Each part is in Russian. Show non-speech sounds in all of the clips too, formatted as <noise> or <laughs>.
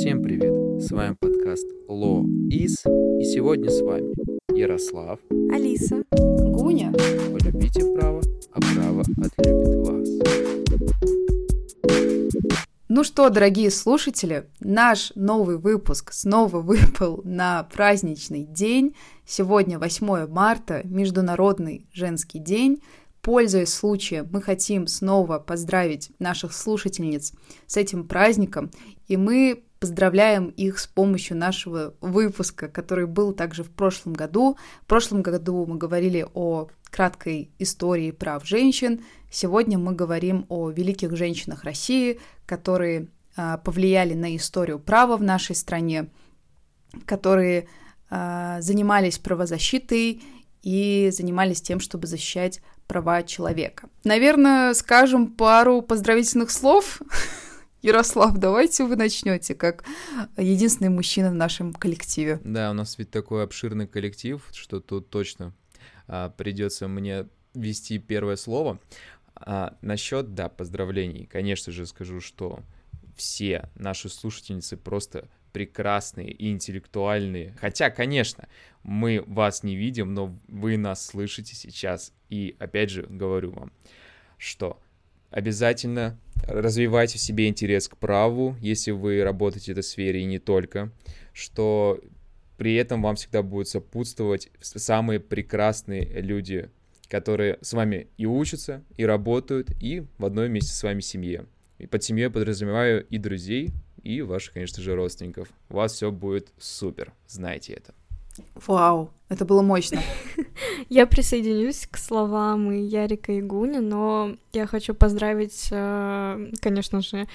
Всем привет! С вами подкаст Ло Из, и сегодня с вами Ярослав, Алиса, Гуня. полюбите право, а право отлюбит вас. Ну что, дорогие слушатели, наш новый выпуск снова <laughs> выпал на праздничный день. Сегодня 8 марта, Международный женский день. Пользуясь случаем, мы хотим снова поздравить наших слушательниц с этим праздником, и мы поздравляем их с помощью нашего выпуска, который был также в прошлом году. В прошлом году мы говорили о краткой истории прав женщин. Сегодня мы говорим о великих женщинах России, которые а, повлияли на историю права в нашей стране, которые а, занимались правозащитой и занимались тем, чтобы защищать права человека. Наверное, скажем пару поздравительных слов. <laughs> Ярослав, давайте вы начнете, как единственный мужчина в нашем коллективе. Да, у нас ведь такой обширный коллектив, что тут точно а, придется мне вести первое слово. А, насчет, да, поздравлений. Конечно же, скажу, что все наши слушательницы просто прекрасные и интеллектуальные. Хотя, конечно, мы вас не видим, но вы нас слышите сейчас. И опять же говорю вам, что обязательно развивайте в себе интерес к праву, если вы работаете в этой сфере и не только, что при этом вам всегда будут сопутствовать самые прекрасные люди, которые с вами и учатся, и работают, и в одной вместе с вами семье. И под семьей подразумеваю и друзей, и ваших, конечно же, родственников. У вас все будет супер, знайте это. Вау, это было мощно. <laughs> Я присоединюсь к словам и Ярика и Гуни, но я хочу поздравить, э, конечно же,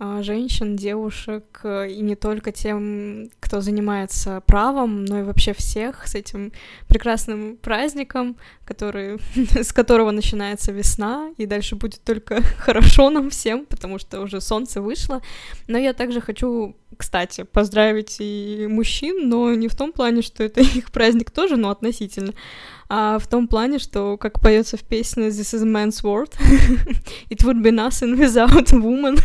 э, женщин, девушек, э, и не только тем, кто занимается правом, но и вообще всех с этим прекрасным праздником, который, <laughs> с которого начинается весна, и дальше будет только <laughs> хорошо нам всем, потому что уже солнце вышло. Но я также хочу, кстати, поздравить и мужчин, но не в том плане, что это их праздник тоже, но относительно, а в том плане, что, как поется в песне This is man's world, <laughs> it would be nothing without woman.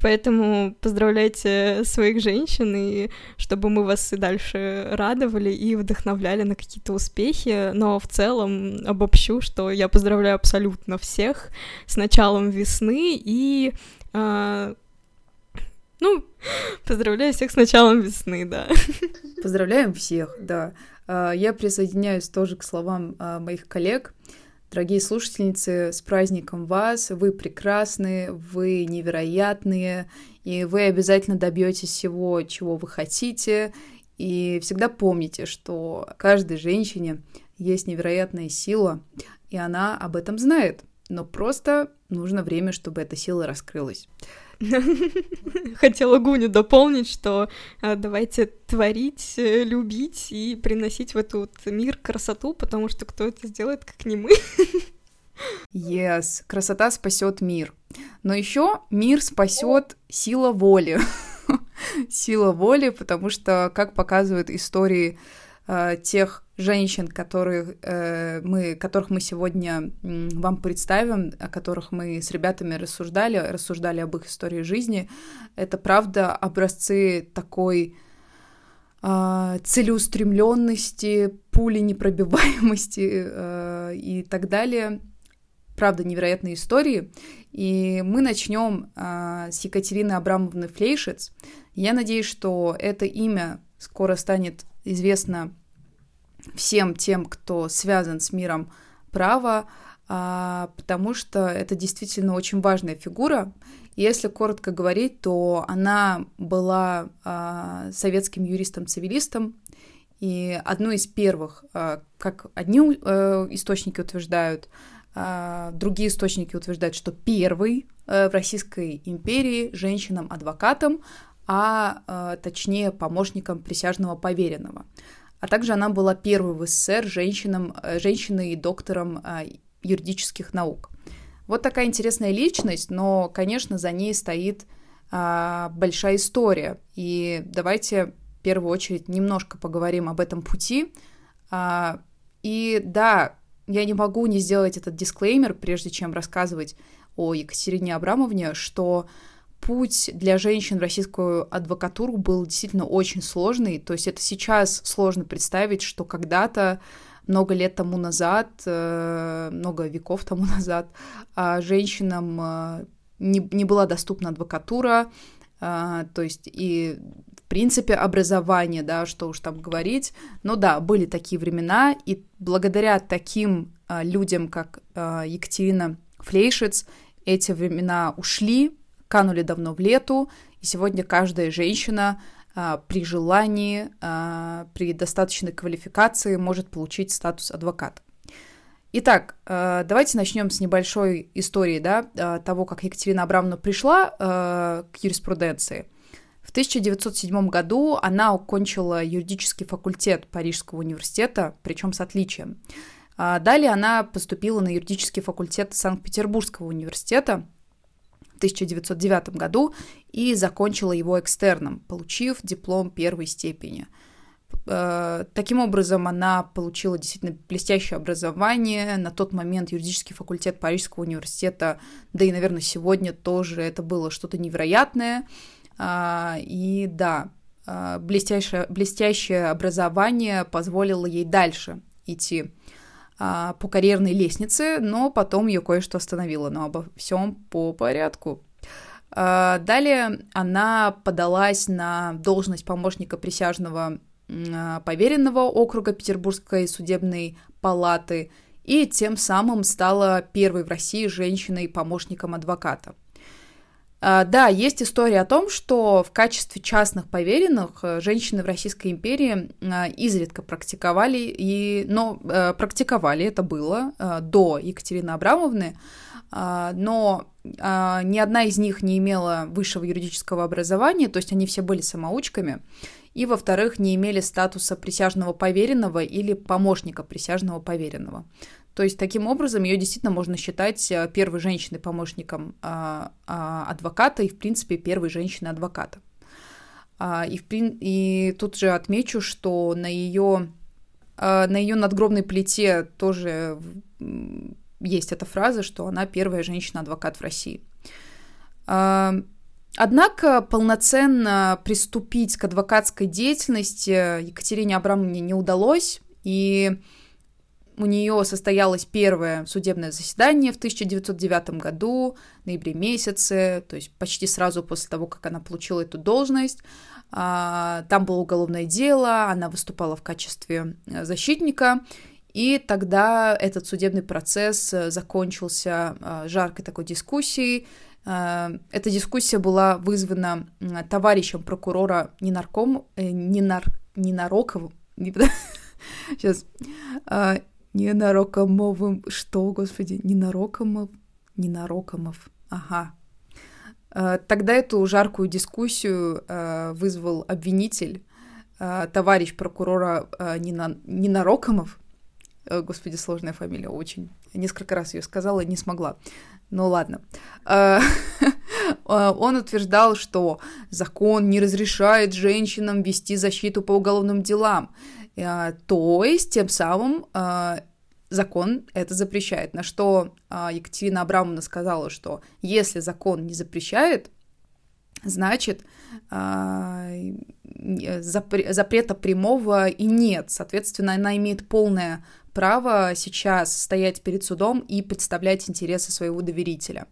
Поэтому поздравляйте своих женщин, и чтобы мы вас и дальше радовали и вдохновляли на какие-то успехи. Но в целом обобщу, что я поздравляю абсолютно всех с началом весны и э, ну, <laughs> поздравляю всех с началом весны, да. Поздравляем всех, да. А, Я присоединяюсь тоже к словам а, моих коллег. Дорогие слушательницы, с праздником вас! Вы прекрасны, вы невероятные, и вы обязательно добьетесь всего, чего вы хотите. И всегда помните, что каждой женщине есть невероятная сила, и она об этом знает. Но просто нужно время, чтобы эта сила раскрылась. <laughs> Хотела Гуню дополнить, что а, давайте творить, э, любить и приносить в этот мир красоту, потому что кто это сделает, как не мы. Yes, красота спасет мир. Но еще мир спасет сила воли. <laughs> сила воли, потому что, как показывают истории э, тех женщин, которых, э, мы, которых мы сегодня э, вам представим, о которых мы с ребятами рассуждали, рассуждали об их истории жизни, это правда образцы такой э, целеустремленности, пули непробиваемости э, и так далее правда, невероятные истории. И мы начнем а, с Екатерины Абрамовны Флейшиц. Я надеюсь, что это имя скоро станет известно всем тем, кто связан с миром права, а, потому что это действительно очень важная фигура. Если коротко говорить, то она была а, советским юристом-цивилистом, и одной из первых, а, как одни э, источники утверждают, другие источники утверждают, что первый э, в Российской империи женщинам-адвокатом, а э, точнее помощником присяжного поверенного. А также она была первой в СССР женщином, э, женщиной и доктором юридических наук. Вот такая интересная личность, но, конечно, за ней стоит а, большая история. И давайте в первую очередь немножко поговорим об этом пути. А, и да, я не могу не сделать этот дисклеймер, прежде чем рассказывать о Екатерине Абрамовне, что путь для женщин в российскую адвокатуру был действительно очень сложный. То есть это сейчас сложно представить, что когда-то много лет тому назад, э, много веков тому назад, а женщинам э, не, не была доступна адвокатура, а, то есть и в принципе образование, да, что уж там говорить. Но да, были такие времена, и благодаря таким а, людям, как Екатерина Флейшиц, эти времена ушли, канули давно в лету, и сегодня каждая женщина а, при желании, а, при достаточной квалификации может получить статус адвоката. Итак, а, давайте начнем с небольшой истории да, того, как Екатерина Абрамовна пришла к юриспруденции. В 1907 году она окончила юридический факультет Парижского университета, причем с отличием. Далее она поступила на юридический факультет Санкт-Петербургского университета, 1909 году и закончила его экстерном, получив диплом первой степени. Э, таким образом, она получила действительно блестящее образование. На тот момент юридический факультет Парижского университета, да и, наверное, сегодня тоже это было что-то невероятное. А, и да, э, блестящее, блестящее образование позволило ей дальше идти а, по карьерной лестнице, но потом ее кое-что остановило. Но обо всем по порядку. А, далее она подалась на должность помощника присяжного а, поверенного округа Петербургской судебной палаты и тем самым стала первой в России женщиной-помощником адвоката. А, да, есть история о том, что в качестве частных поверенных э, женщины в Российской империи а, изредка практиковали, и, но э, практиковали, это было э, до Екатерины Абрамовны, а, но ни одна из них не имела высшего юридического образования, то есть они все были самоучками, и, во-вторых, не имели статуса присяжного поверенного или помощника присяжного поверенного. То есть таким образом ее действительно можно считать э, первой женщиной-помощником а, а, адвоката и, в принципе, первой женщиной-адвоката. А, и, и тут же отмечу, что на ее, на ее надгробной плите тоже есть эта фраза, что она первая женщина-адвокат в России. Однако полноценно приступить к адвокатской деятельности Екатерине Абрамовне не удалось, и у нее состоялось первое судебное заседание в 1909 году, ноябре месяце, то есть почти сразу после того, как она получила эту должность. А, там было уголовное дело, она выступала в качестве э, защитника, и тогда этот судебный процесс э, закончился э, жаркой такой дискуссией. Эта дискуссия была вызвана товарищем прокурора Ненарком, Ненар, Ненароковым, сейчас, <laughs> Ненарокомовым... Что, господи? Ненарокомов? Ненарокомов. Ага. Э, тогда эту жаркую дискуссию э, вызвал обвинитель, э, товарищ прокурора Ненарокомов. Господи, сложная фамилия очень. несколько раз ее сказала, не смогла. Ну ладно. <laughs> Он утверждал, что закон не разрешает женщинам вести защиту по уголовным делам. А, то есть, тем самым а, закон это запрещает. На что а, Екатерина Абрамовна сказала, что если закон не запрещает, значит, запрета прямого и нет. Соответственно, она имеет полное право сейчас стоять перед судом и представлять интересы своего доверителя.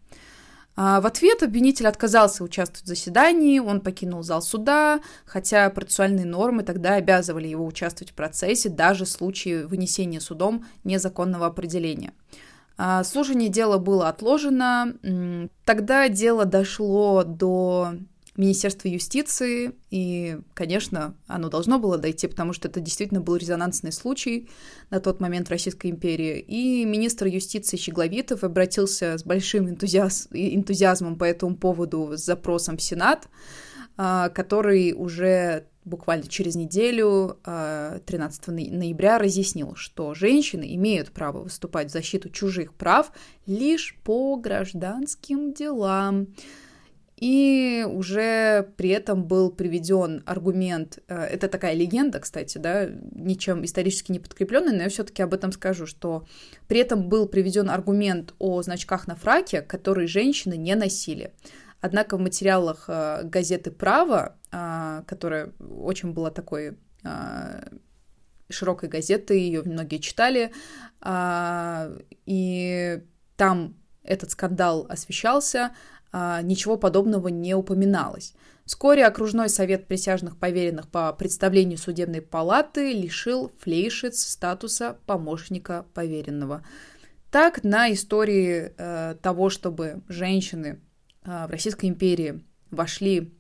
А, в ответ обвинитель отказался участвовать в заседании, он покинул зал суда, хотя процессуальные нормы тогда обязывали его участвовать в процессе даже в случае вынесения судом незаконного определения. А, слушание дела было отложено. Тогда дело дошло до Министерства юстиции, и, конечно, оно должно было дойти, потому что это действительно был резонансный случай на тот момент в Российской империи. И министр юстиции Щегловитов обратился с большим энтузиаз... энтузиазмом по этому поводу с запросом в Сенат, а, который уже буквально через неделю, 13 а, ноября, разъяснил, что женщины имеют право выступать в защиту чужих прав лишь по гражданским делам. И уже при этом был приведен аргумент, э, это такая легенда, кстати, да, ничем исторически не подкрепленный, но я все-таки об этом скажу, что при этом был приведен аргумент о значках на фраке, которые женщины не носили. Однако в материалах э, газеты «Право», э, которая очень была такой широкой газетой, ее многие читали, и там этот скандал освещался, ничего подобного не упоминалось. Вскоре окружной совет присяжных поверенных по представлению судебной палаты лишил Флейшиц статуса помощника поверенного. Так, на истории э, того, чтобы женщины э, в Российской империи вошли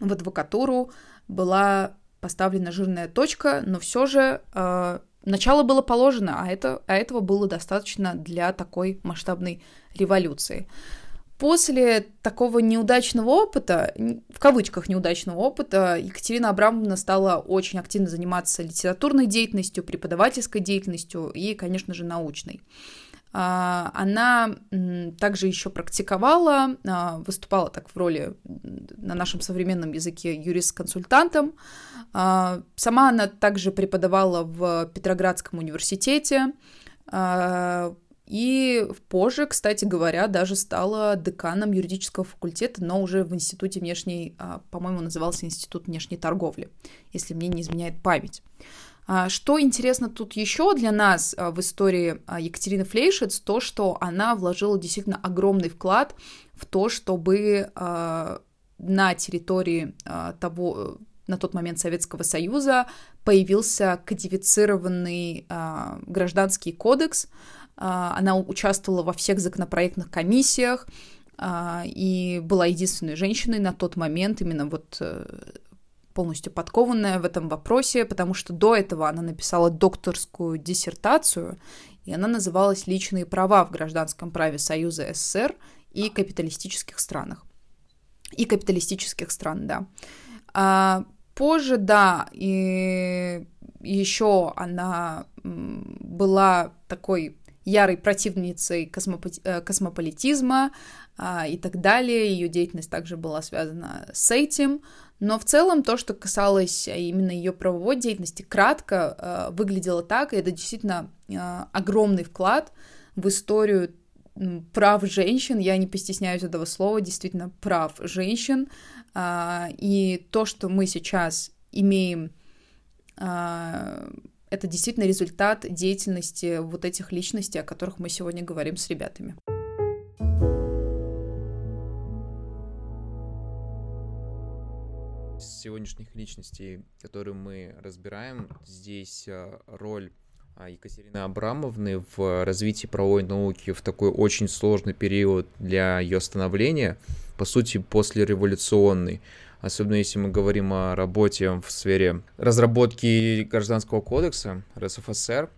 в адвокатуру, была поставлена жирная точка, но все же э, начало было положено, а, это, а этого было достаточно для такой масштабной революции. После такого неудачного опыта, в кавычках неудачного опыта, Екатерина Абрамовна стала очень активно заниматься литературной деятельностью, преподавательской деятельностью и, конечно же, научной. А, она также еще практиковала, а, выступала так в роли на нашем современном языке юрист-консультантом. А, сама она также преподавала в Петроградском университете, и позже, кстати говоря, даже стала деканом юридического факультета, но уже в Институте внешней, а, по-моему, назывался Институт внешней торговли, если мне не изменяет память. А, что интересно тут еще для нас а, в истории Екатерины Флейшиц, то, что она вложила действительно огромный вклад в то, чтобы на территории того, на тот момент Советского Союза появился кодифицированный гражданский кодекс, она участвовала во всех законопроектных комиссиях а, и была единственной женщиной на тот момент, именно вот э, полностью подкованная в этом вопросе, потому что до этого она написала докторскую диссертацию, и она называлась «Личные права в гражданском праве Союза СССР и капиталистических странах». И капиталистических стран, да. А позже, да, и еще она была такой ярой противницей космопо- э, космополитизма а, и так далее. Ее деятельность также была связана с этим. Но в целом то, что касалось именно ее правовой деятельности, кратко э, выглядело так, и это действительно э, огромный вклад в историю прав женщин, я не постесняюсь этого слова, действительно прав женщин, э, и то, что мы сейчас имеем это действительно результат деятельности вот этих личностей, о которых мы сегодня говорим с ребятами. сегодняшних личностей, которые мы разбираем, здесь а, роль а, Екатерины Абрамовны в развитии правовой науки в такой очень сложный период для ее становления, по сути, послереволюционный особенно если мы говорим о работе в сфере разработки гражданского кодекса РСФСР,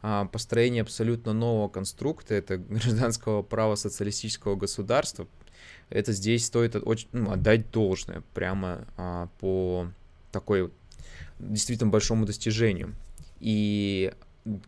а, построение абсолютно нового конструкта, это <laughs> гражданского права социалистического государства, это здесь стоит очень, ну, отдать должное прямо а, по такой действительно большому достижению. И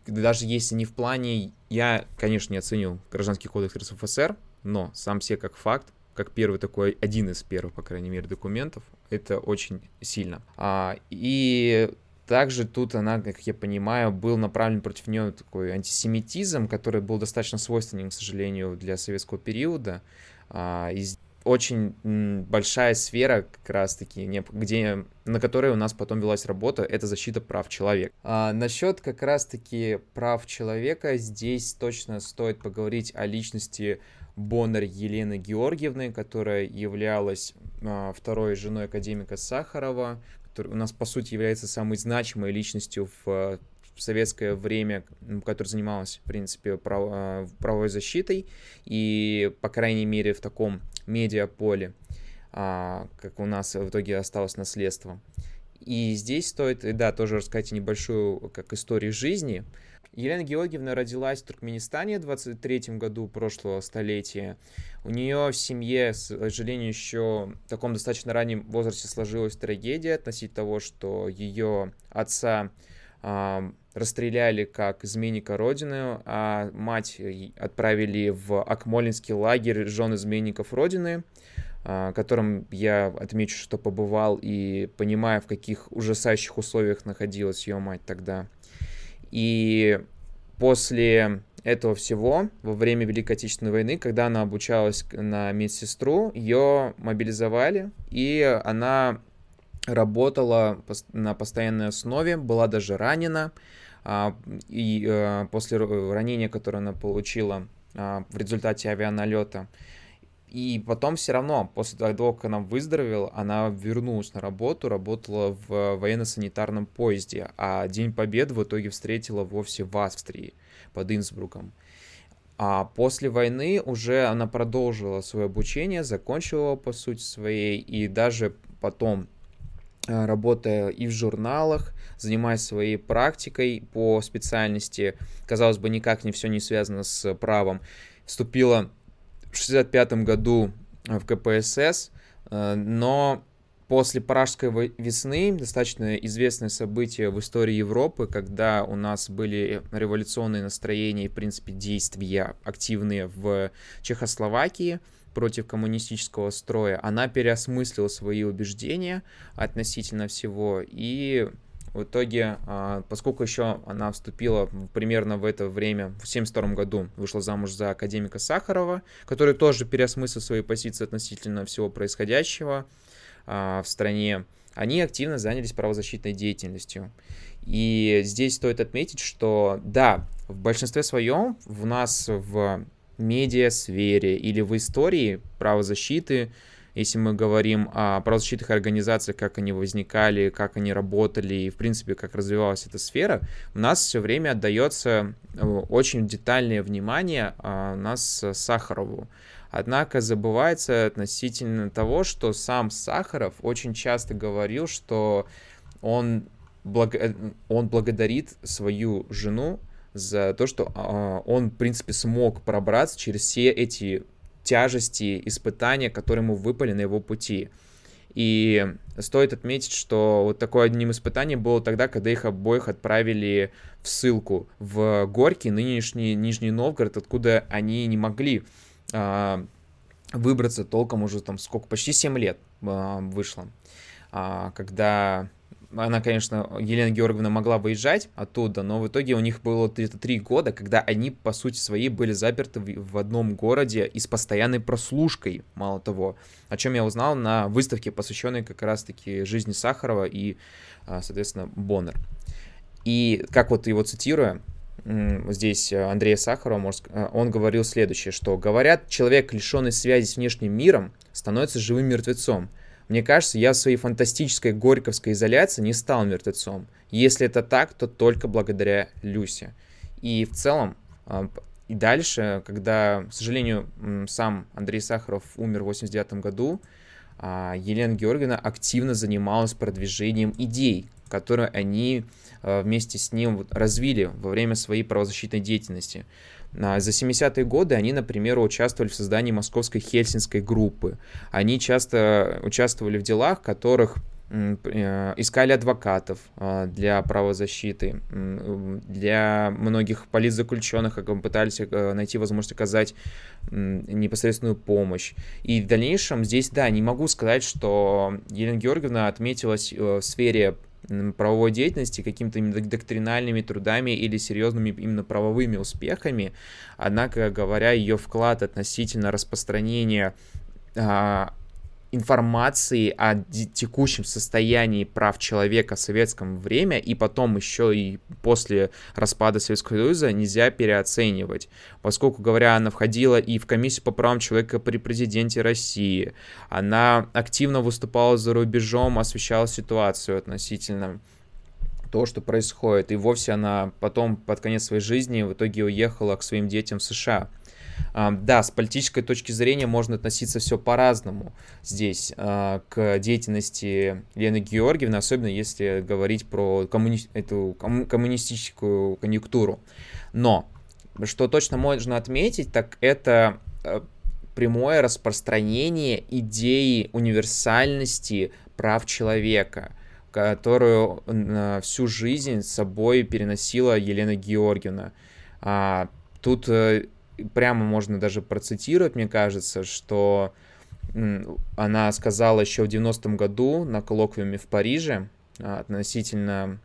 даже если не в плане, я, конечно, не оценил гражданский кодекс РСФСР, но сам себе как факт как первый такой, один из первых, по крайней мере, документов. Это очень сильно. А, и также тут она, как я понимаю, был направлен против нее такой антисемитизм, который был достаточно свойственен, к сожалению, для советского периода. А, и очень большая сфера, как раз-таки, где, на которой у нас потом велась работа, это защита прав человека. А насчет как раз-таки прав человека, здесь точно стоит поговорить о личности Боннер Елены Георгиевны, которая являлась а, второй женой академика Сахарова, который у нас, по сути, является самой значимой личностью в в советское время, которая занималась, в принципе, прав, а, правовой защитой, и, по крайней мере, в таком медиаполе, а, как у нас в итоге осталось наследство. И здесь стоит, да, тоже рассказать небольшую как историю жизни, Елена Георгиевна родилась в Туркменистане в 23 году прошлого столетия. У нее в семье, к сожалению, еще в таком достаточно раннем возрасте сложилась трагедия относительно того, что ее отца э, расстреляли как изменника Родины, а мать отправили в Акмолинский лагерь жен изменников Родины, в котором я отмечу, что побывал и понимая, в каких ужасающих условиях находилась ее мать тогда. И после этого всего во время Великой Отечественной войны, когда она обучалась на медсестру, ее мобилизовали, и она работала на постоянной основе, была даже ранена, а, и э, после ранения, которое она получила а, в результате авианалета, и потом все равно, после того, как она выздоровела, она вернулась на работу, работала в военно-санитарном поезде, а День Победы в итоге встретила вовсе в Австрии, под Инсбруком. А после войны уже она продолжила свое обучение, закончила по сути своей, и даже потом э, работая и в журналах, занимаясь своей практикой по специальности, казалось бы, никак не все не связано с правом, вступила в 65 году э, в КПСС, э, но после Пражской весны, достаточно известное событие в истории Европы, когда у нас были революционные настроения и, в принципе, действия активные в Чехословакии против коммунистического строя, она переосмыслила свои убеждения относительно всего и в итоге, а, поскольку еще она вступила примерно в это время, в 1972 году, вышла замуж за академика Сахарова, который тоже переосмыслил свои позиции относительно всего происходящего а, в стране, они активно занялись правозащитной деятельностью. И здесь стоит отметить, что да, в большинстве своем в нас в медиасфере или в истории правозащиты если мы говорим о правозащитных организациях, как они возникали, как они работали и, в принципе, как развивалась эта сфера, у нас все время отдается э, очень детальное внимание а, у нас Сахарову. Однако забывается относительно того, что сам Сахаров очень часто говорил, что он, благ... Э, он благодарит свою жену за то, что э, он, в принципе, смог пробраться через все эти тяжести, испытания, которые ему выпали на его пути. И стоит отметить, что вот такое одним испытанием было тогда, когда их обоих отправили в ссылку в Горький, нынешний Нижний Новгород, откуда они не могли а, выбраться толком уже там сколько, почти 7 лет а, вышло, а, когда она, конечно, Елена Георгиевна могла выезжать оттуда, но в итоге у них было где-то три года, когда они, по сути своей, были заперты в, одном городе и с постоянной прослушкой, мало того, о чем я узнал на выставке, посвященной как раз-таки жизни Сахарова и, а, соответственно, Боннер. И, как вот его цитируя, здесь Андрея Сахарова, а, он говорил следующее, что говорят, человек, лишенный связи с внешним миром, становится живым мертвецом – мне кажется, я в своей фантастической горьковской изоляции не стал мертвецом. Если это так, то только благодаря Люсе. И в целом, а, и дальше, когда, к сожалению, сам Андрей Сахаров умер в 89 году, а, Елена Георгиевна активно занималась продвижением идей, которые они а, вместе с ним развили во время своей правозащитной деятельности. А, за 70-е годы они, например, участвовали в создании московской хельсинской группы. Они часто участвовали в делах, которых э, искали адвокатов а, для правозащиты, для многих политзаключенных, как пытались э, найти возможность оказать непосредственную помощь. И в дальнейшем здесь, да, не могу сказать, что Елена Георгиевна отметилась э, в сфере правовой деятельности какими-то доктринальными трудами или серьезными именно правовыми успехами. Однако, говоря, ее вклад относительно распространения а, информации о текущем состоянии прав человека в советском время и потом еще и после распада Советского Союза нельзя переоценивать, поскольку, говоря, она входила и в комиссию по правам человека при президенте России, она активно выступала за рубежом, освещала ситуацию относительно то, что происходит. И вовсе она потом, под конец своей жизни, в итоге уехала к своим детям в США. Да, с политической точки зрения можно относиться все по-разному здесь а, к деятельности Лены Георгиевны, особенно если говорить про коммуни... эту коммунистическую конъюнктуру. Но, что точно можно отметить, так это а, прямое распространение идеи универсальности прав человека, которую всю жизнь с собой переносила Елена Георгиевна. А, тут э, прямо можно даже процитировать, мне кажется, что она сказала еще в 90-м году на коллоквиуме в Париже а, относительно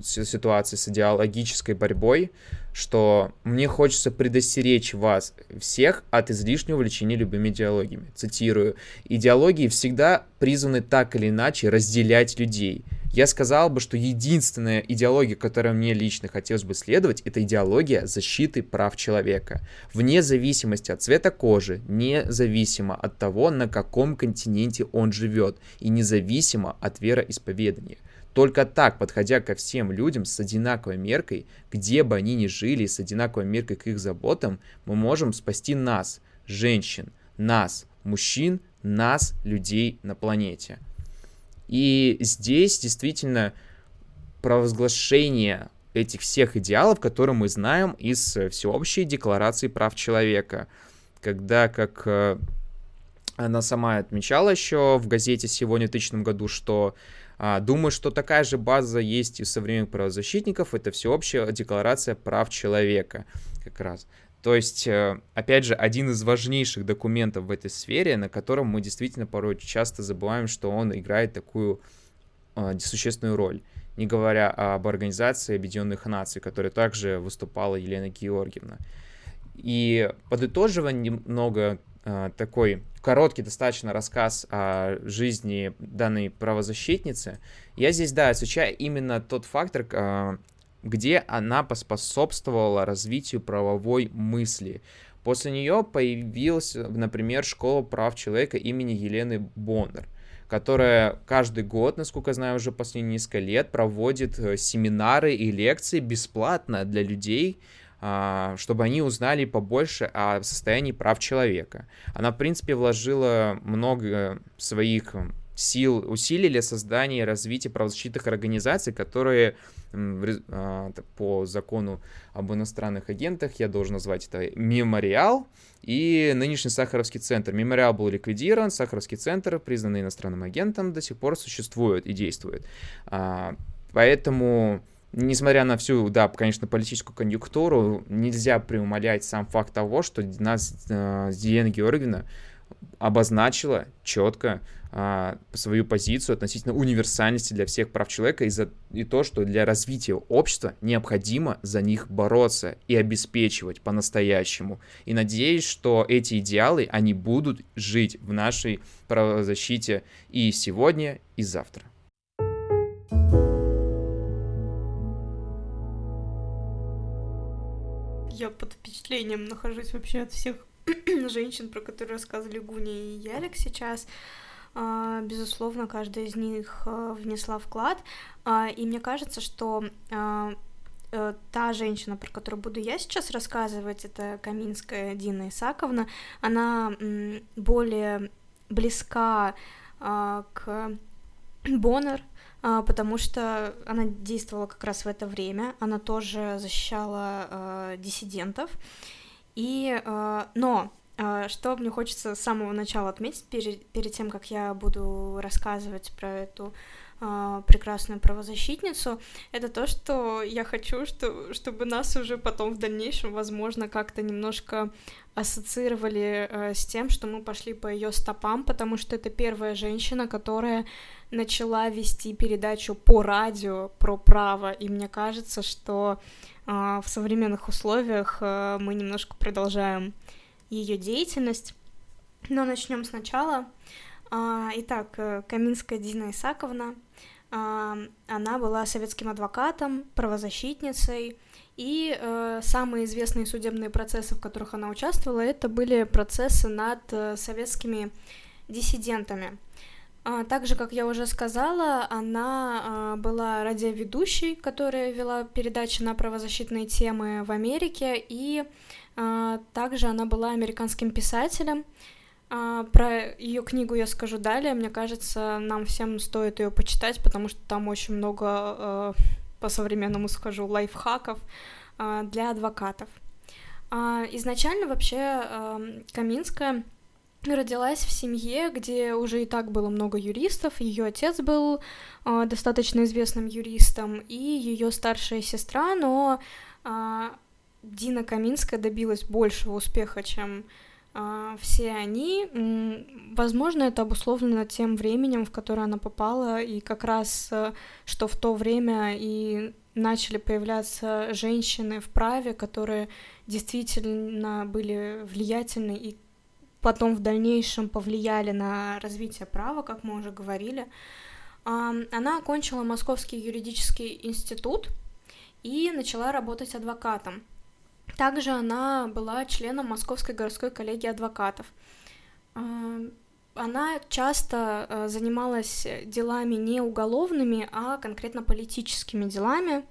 ситуации с идеологической борьбой, что мне хочется предостеречь вас всех от излишнего увлечения любыми идеологиями. Цитирую. «Идеологии всегда призваны так или иначе разделять людей. Я сказал бы, что единственная идеология, которой мне лично хотелось бы следовать, это идеология защиты прав человека. Вне зависимости от цвета кожи, независимо от того, на каком континенте он живет, и независимо от вероисповедания. Только так, подходя ко всем людям с одинаковой меркой, где бы они ни жили, с одинаковой меркой к их заботам, мы можем спасти нас, женщин, нас, мужчин, нас, людей на планете. И здесь действительно провозглашение этих всех идеалов, которые мы знаем из всеобщей декларации прав человека, когда, как э, она сама отмечала еще в газете сегодня в 2000 году, что а, думаю, что такая же база есть и у современных правозащитников. Это всеобщая декларация прав человека как раз. То есть, э, опять же, один из важнейших документов в этой сфере, на котором мы действительно порой часто забываем, что он играет такую э, существенную роль. Не говоря об Организации Объединенных Наций, которой также выступала Елена Георгиевна. И подытоживая немного э, такой короткий достаточно рассказ о жизни данной правозащитницы, я здесь, да, изучаю именно тот фактор, где она поспособствовала развитию правовой мысли. После нее появилась, например, школа прав человека имени Елены Бондар которая каждый год, насколько я знаю, уже последние несколько лет проводит э, семинары и лекции бесплатно для людей, а, чтобы они узнали побольше о состоянии прав человека. Она, в принципе, вложила много своих сил, усилий для создания и развития правозащитных организаций, которые по закону об иностранных агентах, я должен назвать это Мемориал и нынешний Сахаровский центр. Мемориал был ликвидирован, Сахаровский центр, признанный иностранным агентом, до сих пор существует и действует. А, поэтому несмотря на всю, да, конечно, политическую конъюнктуру, нельзя преумолять сам факт того, что нас э, Елена Георгиевна обозначила четко а, свою позицию относительно универсальности для всех прав человека и, за, и то, что для развития общества необходимо за них бороться и обеспечивать по-настоящему. И надеюсь, что эти идеалы, они будут жить в нашей правозащите и сегодня, и завтра. я под впечатлением нахожусь вообще от всех <clears throat> женщин, про которые рассказывали Гуни и Ялик сейчас. А, безусловно, каждая из них а, внесла вклад, а, и мне кажется, что э, та женщина, про которую буду я сейчас рассказывать, это Каминская Дина Исаковна, она более близка к Боннер, потому что она действовала как раз в это время, она тоже защищала диссидентов, и, э, но э, что мне хочется с самого начала отметить, перед, перед тем, как я буду рассказывать про эту прекрасную правозащитницу, это то, что я хочу, что, чтобы нас уже потом в дальнейшем, возможно, как-то немножко ассоциировали э, с тем, что мы пошли по ее стопам, потому что это первая женщина, которая начала вести передачу по радио про право, и мне кажется, что э, в современных условиях э, мы немножко продолжаем ее деятельность. Но начнем сначала. Итак, э, Каминская Дина Исаковна, э, она была советским адвокатом, правозащитницей, и э, самые известные судебные процессы, в которых она участвовала, это были процессы над э, советскими диссидентами. А, также, как я уже сказала, она а, была радиоведущей, которая вела передачи на правозащитные темы в Америке, и а, также она была американским писателем. Про ее книгу я скажу далее. Мне кажется, нам всем стоит ее почитать, потому что там очень много, по современному скажу, лайфхаков для адвокатов. Изначально вообще Каминская родилась в семье, где уже и так было много юристов. Ее отец был достаточно известным юристом, и ее старшая сестра, но Дина Каминская добилась большего успеха, чем а, все они, возможно, это обусловлено тем временем, в которое она попала, и как раз, э, что в то время и начали появляться женщины в праве, которые действительно были влиятельны и потом в дальнейшем повлияли на развитие права, как мы уже говорили. Она окончила Московский юридический институт и начала работать адвокатом. Также она была членом Московской городской коллегии адвокатов. Она часто э, занималась делами не уголовными, а конкретно политическими делами.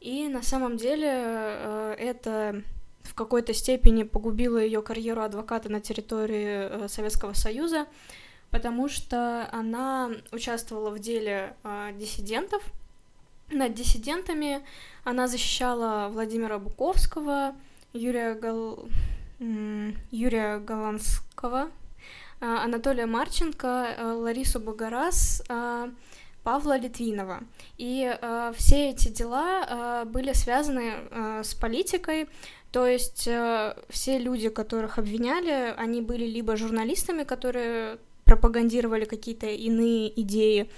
И на самом деле э, это в какой-то степени погубило ее карьеру адвоката на территории э, Советского Союза, потому что она участвовала в деле диссидентов. Над диссидентами она защищала Владимира Буковского, Юрия, Гал... Юрия Голландского, а, Анатолия Марченко, а, Ларису Богораз, а, Павла Литвинова. И все эти дела были связаны с политикой, то есть все люди, которых обвиняли, они были либо журналистами, которые пропагандировали какие-то иные идеи,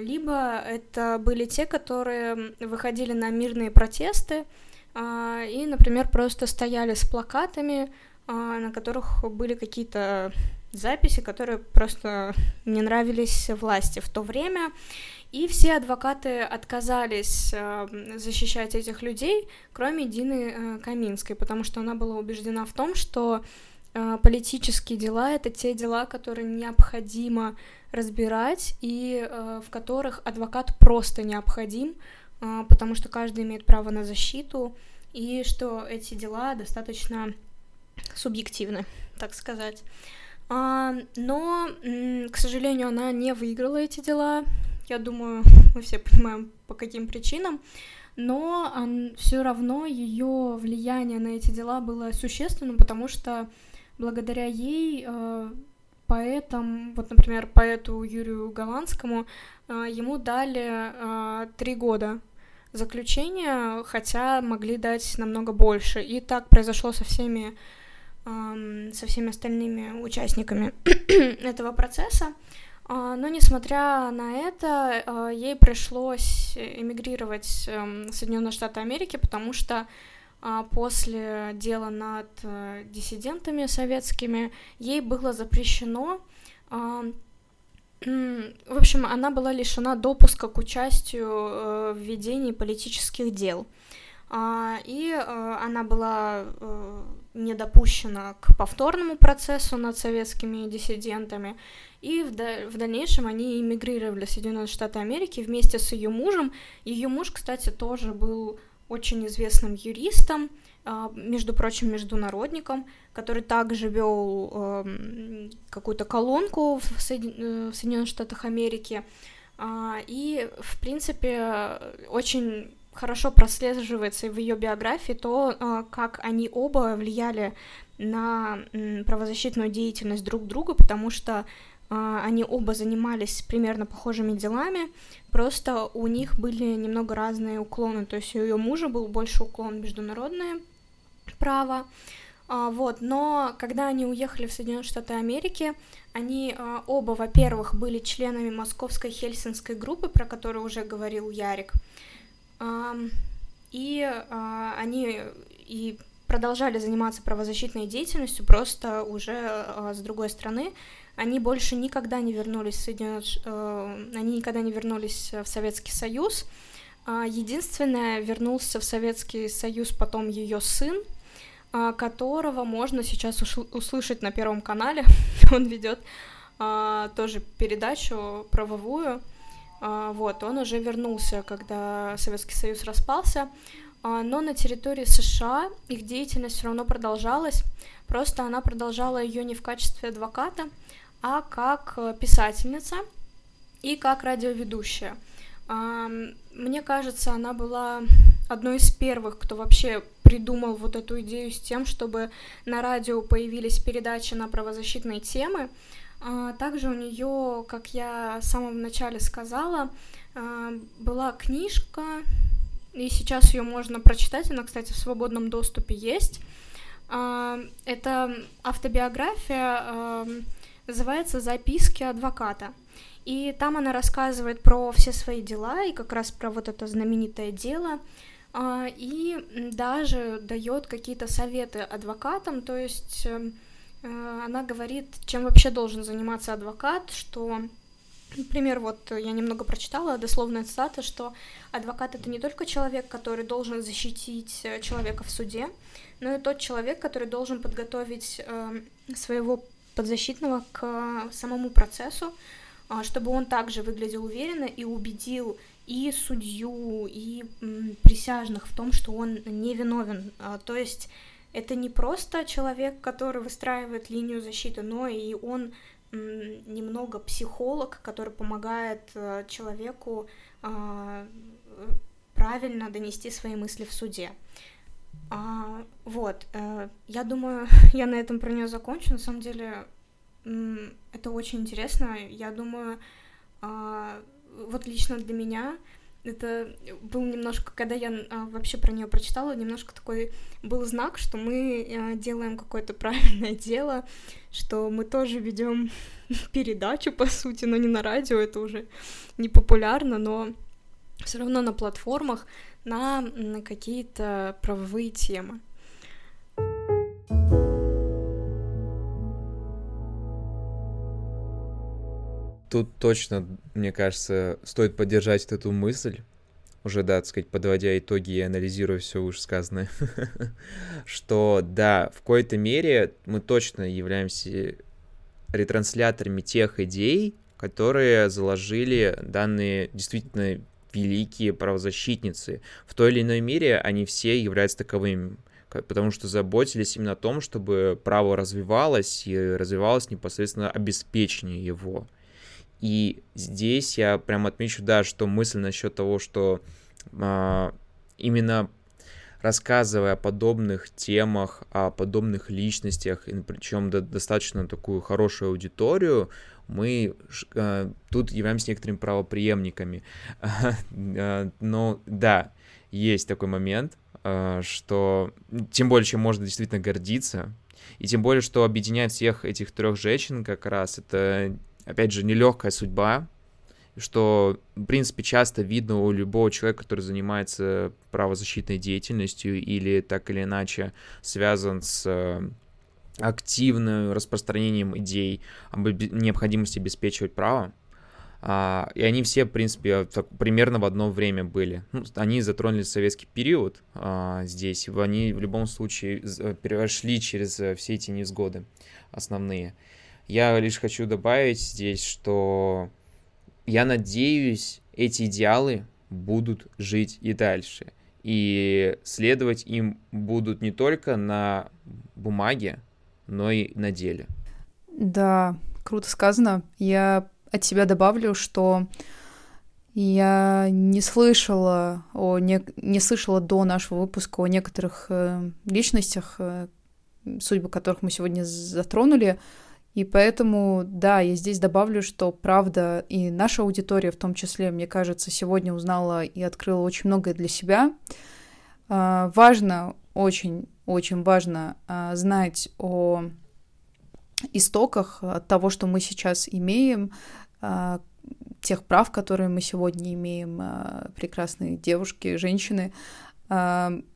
либо это были те, которые выходили на мирные протесты э, и, например, просто стояли с плакатами, э, на которых были какие-то записи, которые просто не нравились власти в то время. И все адвокаты отказались защищать этих людей, кроме Дины э, Каминской, потому что она была убеждена в том, что э, политические дела это те дела, которые необходимо разбирать и в которых адвокат просто необходим, потому что каждый имеет право на защиту и что эти дела достаточно субъективны, так сказать. А, но, к сожалению, она не выиграла эти дела. Я думаю, <laughs> мы все понимаем, по каким причинам. Но все равно ее влияние на эти дела было существенным, потому что благодаря ей э, поэтам, вот, например, поэту Юрию Голландскому, э, ему дали э, три года заключения, хотя могли дать намного больше. И так произошло со всеми со всеми остальными участниками <clears throat> этого процесса. А, но несмотря на это, а, ей пришлось эмигрировать эм, в Соединенные Штаты Америки, потому что а, после дела над э, диссидентами советскими ей было запрещено в общем, она была лишена допуска к участию э, в ведении политических дел. И э, она была не допущена к повторному процессу над советскими диссидентами, и в дальнейшем они эмигрировали в Соединенные Штаты Америки вместе с ее мужем. Ее муж, кстати, тоже был очень известным юристом, а, между прочим, международником, который также вел э, какую-то колонку в. Э, Соединенных Штатах Америки. А, и, в принципе, очень хорошо прослеживается в ее биографии то, а, как они оба влияли на правозащитную деятельность друг друга, потому что они оба занимались примерно похожими делами, просто у них были немного разные уклоны, то есть у ее мужа был больше уклон международное право, а, вот, но когда они уехали в Соединенные Штаты Америки, они оба, во-первых, были членами Московской Хельсинской группы, про которую уже говорил Ярик, и а, они и продолжали заниматься правозащитной деятельностью, просто уже а, с другой стороны. Они больше никогда не вернулись в Соединенные... Э, они никогда не вернулись в Советский Союз. А, единственное, вернулся в Советский Союз потом ее сын, которого можно сейчас услышать на Первом канале. <laughs> Он ведет тоже передачу правовую. А, вот, он уже вернулся, когда Советский Союз распался, а, но на территории США их деятельность все равно продолжалась, просто она продолжала ее не в качестве адвоката, а как э, писательница и как радиоведущая. Мне кажется, она была одной из первых, кто вообще придумал вот эту идею с тем, чтобы на радио появились передачи на правозащитные темы, а, также у нее, как я в самом начале сказала, а, была книжка, и сейчас ее можно прочитать, она, кстати, в свободном доступе есть. А, это автобиография, называется «Записки адвоката». И там она рассказывает про все свои дела и как раз про вот это знаменитое дело, а, и даже дает какие-то советы адвокатам, то есть эм, э, она говорит, чем вообще должен заниматься адвокат, что Например, вот я немного прочитала дословная цитата, что адвокат это не только человек, который должен защитить э, человека в суде, но и тот человек, который должен подготовить э, своего подзащитного к самому процессу, э, чтобы он также выглядел уверенно и убедил и судью, и присяжных в том, что он не виновен. А, то есть это не просто человек, который выстраивает линию защиты, но и он немного психолог, который помогает э, человеку а, правильно донести свои мысли в суде. А, вот, э, я думаю, <laughs> я на этом про нее закончу. На самом деле, это очень интересно. Я думаю, а, вот лично для меня это был немножко, когда я а, вообще про нее прочитала, немножко такой был знак, что мы а, делаем какое-то правильное <laughs> дело, что мы тоже ведем <laughs> передачу, по сути, но не на радио, это уже не популярно, но все равно на платформах на, какие-то правовые темы. Тут точно, мне кажется, стоит поддержать эту мысль, уже, да, так сказать, подводя итоги и анализируя все вышесказанное, <laughs> что, да, в какой-то мере мы точно являемся ретрансляторами тех идей, которые заложили данные действительно великие правозащитницы. В той или иной мере они все являются таковыми, потому что заботились именно о том, чтобы право развивалось и развивалось непосредственно обеспечение его. И здесь я прям отмечу, да, что мысль насчет того, что а, именно рассказывая о подобных темах, о подобных личностях, причем до, достаточно такую хорошую аудиторию, мы э, тут являемся некоторыми правоприемниками. <laughs> А, но да, есть такой момент, э, что тем более, чем можно действительно гордиться, и тем более, что объединяет всех этих трех женщин как раз, это опять же, нелегкая судьба, что, в принципе, часто видно у любого человека, который занимается правозащитной деятельностью или так или иначе связан с активным распространением идей об необходимости обеспечивать право. А, и они все, в принципе, примерно в одно время были. Ну, они затронули советский период а, здесь. Они в любом случае прошли через э, все эти невзгоды основные. Я лишь хочу добавить здесь, что я надеюсь, эти идеалы будут жить и дальше. И следовать им будут не только на бумаге, но и на деле. Да, круто сказано. Я от себя добавлю, что я не слышала о не, не слышала до нашего выпуска о некоторых э, личностях, э, судьбы которых мы сегодня затронули, и поэтому, да, я здесь добавлю, что правда и наша аудитория в том числе, мне кажется, сегодня узнала и открыла очень многое для себя. А, важно, очень, очень важно а, знать о истоках того, что мы сейчас имеем, а, тех прав, которые мы сегодня имеем, прекрасные девушки, женщины.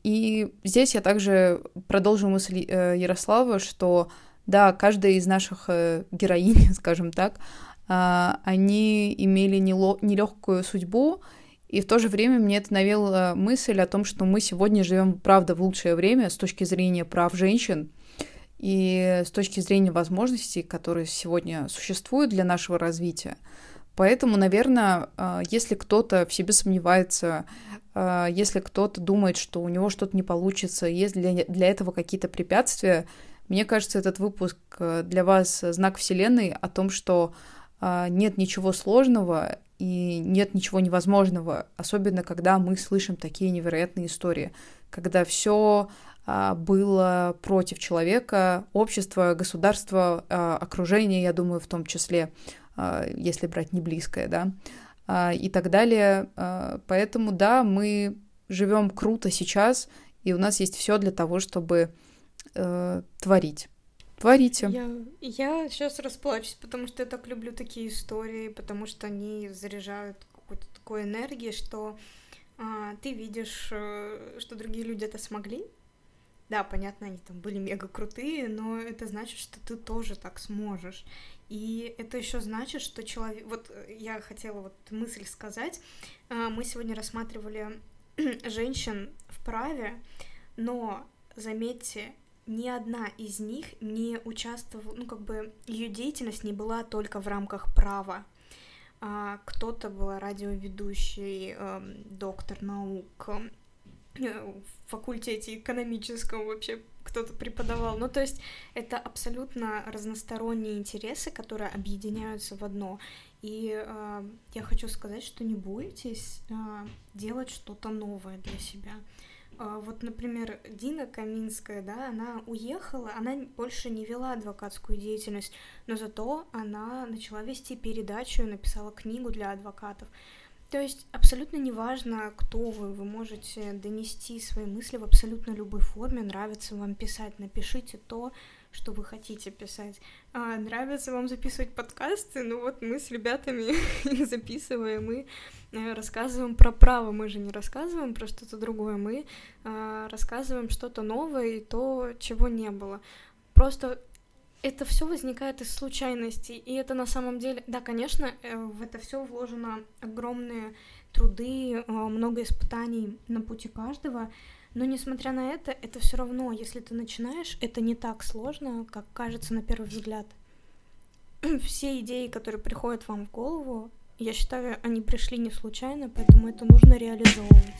И здесь я также продолжу мысль э, Ярослава, что да, каждая из наших э, героинь, <laughs> скажем так, а, они имели нелегкую судьбу, и в то же время мне это навело мысль о том, что мы сегодня живем, правда, в лучшее время с точки зрения прав женщин и с точки зрения возможностей, которые сегодня существуют для нашего развития. Поэтому, наверное, а, если кто-то в себе сомневается, а, если кто-то думает, что у него что-то не получится, есть для, для этого какие-то препятствия, мне кажется, этот выпуск э, для вас знак Вселенной о том, что нет ничего сложного и нет ничего невозможного, особенно когда мы слышим такие невероятные истории, когда все а, было против человека, общества, государства, а, окружения, я думаю, в том числе, если брать не близкое, да, и так далее. Поэтому, да, мы живем круто сейчас, и у нас есть все для того, чтобы э, творить. Творите. Я, я сейчас расплачусь, потому что я так люблю такие истории, потому что они заряжают какой-то такой энергией, что а, ты видишь, э, что другие люди это смогли. Да, понятно, они там были мега крутые, но это значит, что ты тоже так сможешь. И это еще значит, что человек... Вот я хотела вот мысль сказать. А, мы сегодня рассматривали <clears throat> женщин в праве, но заметьте, ни одна из них не участвовала, ну как бы ее деятельность не была только в рамках права. А кто-то была радиоведущей, э, доктор наук, э, в факультете экономическом вообще кто-то преподавал. Ну, то есть это абсолютно разносторонние интересы, которые объединяются в одно. И э, я хочу сказать, что не бойтесь э, делать что-то новое для себя. А, вот, например, Дина Каминская, да, она уехала, она больше не вела адвокатскую деятельность, но зато она начала вести передачу и написала книгу для адвокатов. То есть абсолютно неважно, кто вы, вы можете донести свои мысли в абсолютно любой форме, нравится вам писать, напишите то, что вы хотите писать. А, нравится вам записывать подкасты? Ну вот мы с ребятами <laughs> записываем и э, рассказываем про право. Мы же не рассказываем про что-то другое, мы а, рассказываем что-то новое и то, чего не было. Просто это все возникает из случайностей, и это на самом деле, да, конечно, э, в это все вложено огромные труды, э, много испытаний на пути каждого, но несмотря на это, это все равно, если ты начинаешь, это не так сложно, как кажется на первый взгляд. <clears throat> Все идеи, которые приходят вам в голову, я считаю, они пришли не случайно, поэтому это нужно реализовывать.